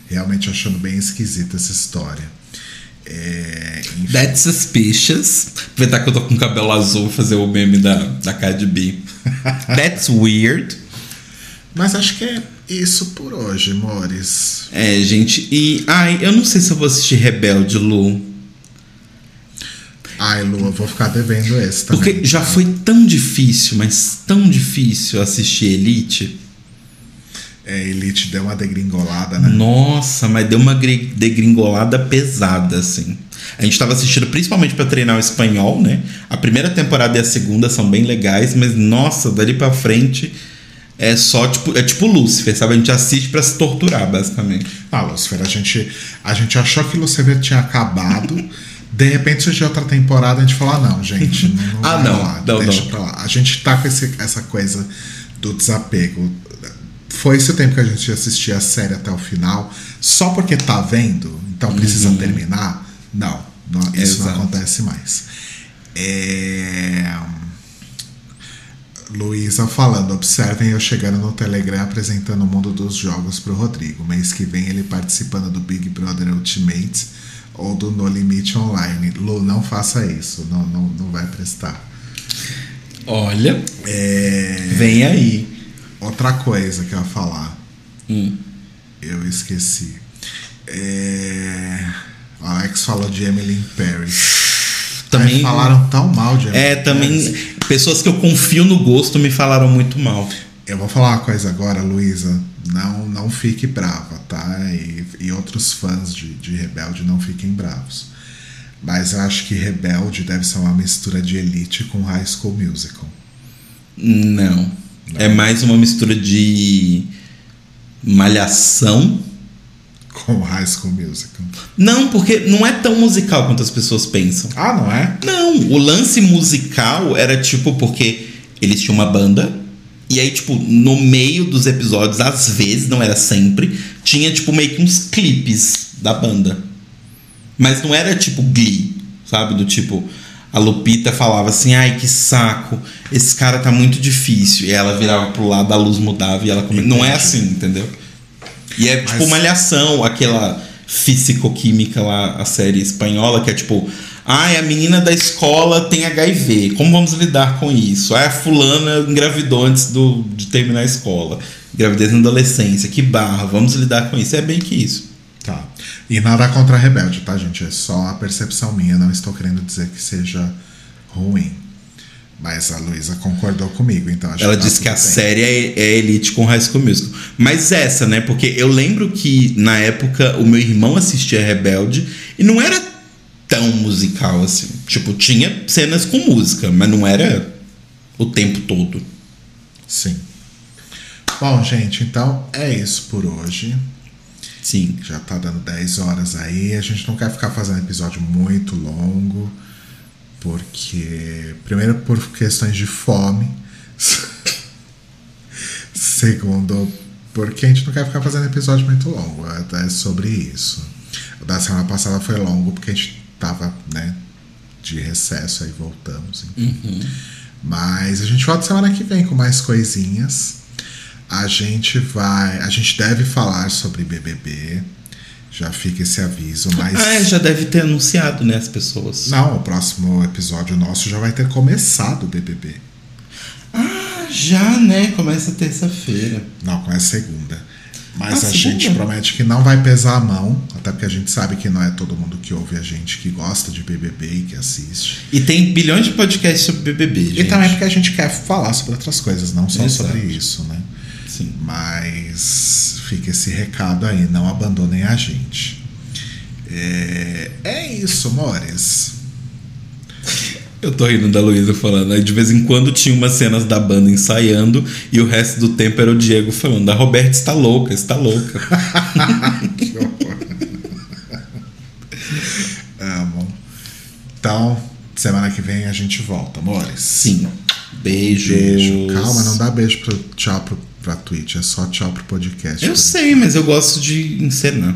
realmente achando bem esquisita essa história. É, That's suspicious. Aproveitar que eu tô com cabelo azul fazer o meme da, da Cardi B. That's weird. Mas acho que é isso por hoje, amores. É, gente. E. Ai, eu não sei se eu vou assistir Rebelde, Lu. Ai, Lu, eu vou ficar devendo esse também. Porque já foi tão difícil, mas tão difícil assistir Elite. É, Elite deu uma degringolada, né? Nossa, mas deu uma degringolada pesada, assim. A gente estava assistindo principalmente para treinar o espanhol, né? A primeira temporada e a segunda são bem legais, mas nossa, dali para frente é só tipo, é tipo Lúcifer, sabe? A gente assiste para se torturar, basicamente. Ah, Lúcifer, a gente a gente achou que Lúcifer tinha acabado. De repente surgiu outra temporada a gente falou: ah, não, gente, não, não ah, não, lá, não, deixa não. pra lá. A gente tá com esse, essa coisa do desapego. Foi esse o tempo que a gente assistia a série até o final, só porque tá vendo, então precisa uhum. terminar. Não, não isso Exato. não acontece mais. É... Luísa falando, observem eu chegando no Telegram apresentando o mundo dos jogos pro Rodrigo. Mês que vem ele participando do Big Brother Ultimate ou do No Limite Online. Lu, não faça isso, não, não, não vai prestar. Olha, é... vem aí. Outra coisa que eu ia falar. Hum. Eu esqueci. É... O Alex falou de Emily Paris. Também Aí falaram tão mal de Emily É, também. Pessoas que eu confio no gosto me falaram muito mal. Eu vou falar uma coisa agora, Luísa. Não, não fique brava, tá? E, e outros fãs de, de Rebelde não fiquem bravos. Mas eu acho que Rebelde deve ser uma mistura de Elite com High School Musical. Não. É mais uma mistura de malhação. Com High School Musical. Não, porque não é tão musical quanto as pessoas pensam. Ah, não é? Não, o lance musical era tipo porque eles tinham uma banda e aí tipo no meio dos episódios, às vezes, não era sempre, tinha tipo meio que uns clipes da banda. Mas não era tipo Glee, sabe? Do tipo a Lupita falava assim: "Ai, que saco. Esse cara tá muito difícil". E ela virava pro lado, a luz mudava e ela come... não é assim, entendeu? E é tipo Mas- malhação, aquela físico-química lá, a série espanhola, que é tipo, ai, a menina da escola tem HIV, como vamos lidar com isso? Ai, a fulana engravidou antes do, de terminar a escola. Gravidez na adolescência, que barra, vamos lidar com isso. É bem que isso. Tá. E nada contra Rebelde, tá, gente? É só a percepção minha. Não estou querendo dizer que seja ruim. Mas a Luísa concordou comigo, então acho Ela tá disse que a bem. série é, é Elite com High School Musical. Mas essa, né? Porque eu lembro que na época o meu irmão assistia Rebelde e não era tão musical assim. Tipo, tinha cenas com música, mas não era o tempo todo. Sim. Bom, gente, então é isso por hoje. Sim. Já tá dando 10 horas aí. A gente não quer ficar fazendo episódio muito longo. Porque. Primeiro, por questões de fome. Segundo, porque a gente não quer ficar fazendo episódio muito longo. É sobre isso. O da semana passada foi longo porque a gente tava, né? De recesso aí voltamos. enfim. Mas a gente volta semana que vem com mais coisinhas. A gente vai. A gente deve falar sobre BBB. Já fica esse aviso, mas. Ah, é, já deve ter anunciado, né, as pessoas. Não, o próximo episódio nosso já vai ter começado o BBB. Ah, já, né? Começa terça-feira. Não, começa segunda. Mas Ah, a segunda? gente promete que não vai pesar a mão, até porque a gente sabe que não é todo mundo que ouve a gente que gosta de BBB e que assiste. E tem bilhões de podcasts sobre BBB, gente. E também porque a gente quer falar sobre outras coisas, não só Exato. sobre isso, né? Sim. Mas fica esse recado aí, não abandonem a gente. É, é isso, amores. Eu tô rindo da Luísa falando. Aí de vez em quando tinha umas cenas da banda ensaiando e o resto do tempo era o Diego falando: a Roberta está louca, está louca. que horror. Amo. Então, semana que vem a gente volta, amores. Sim. Beijos. Beijo. Calma, não dá beijo pro tchau pro, pra Twitch, é só tchau pro podcast. Eu sei, mas eu gosto de encenar.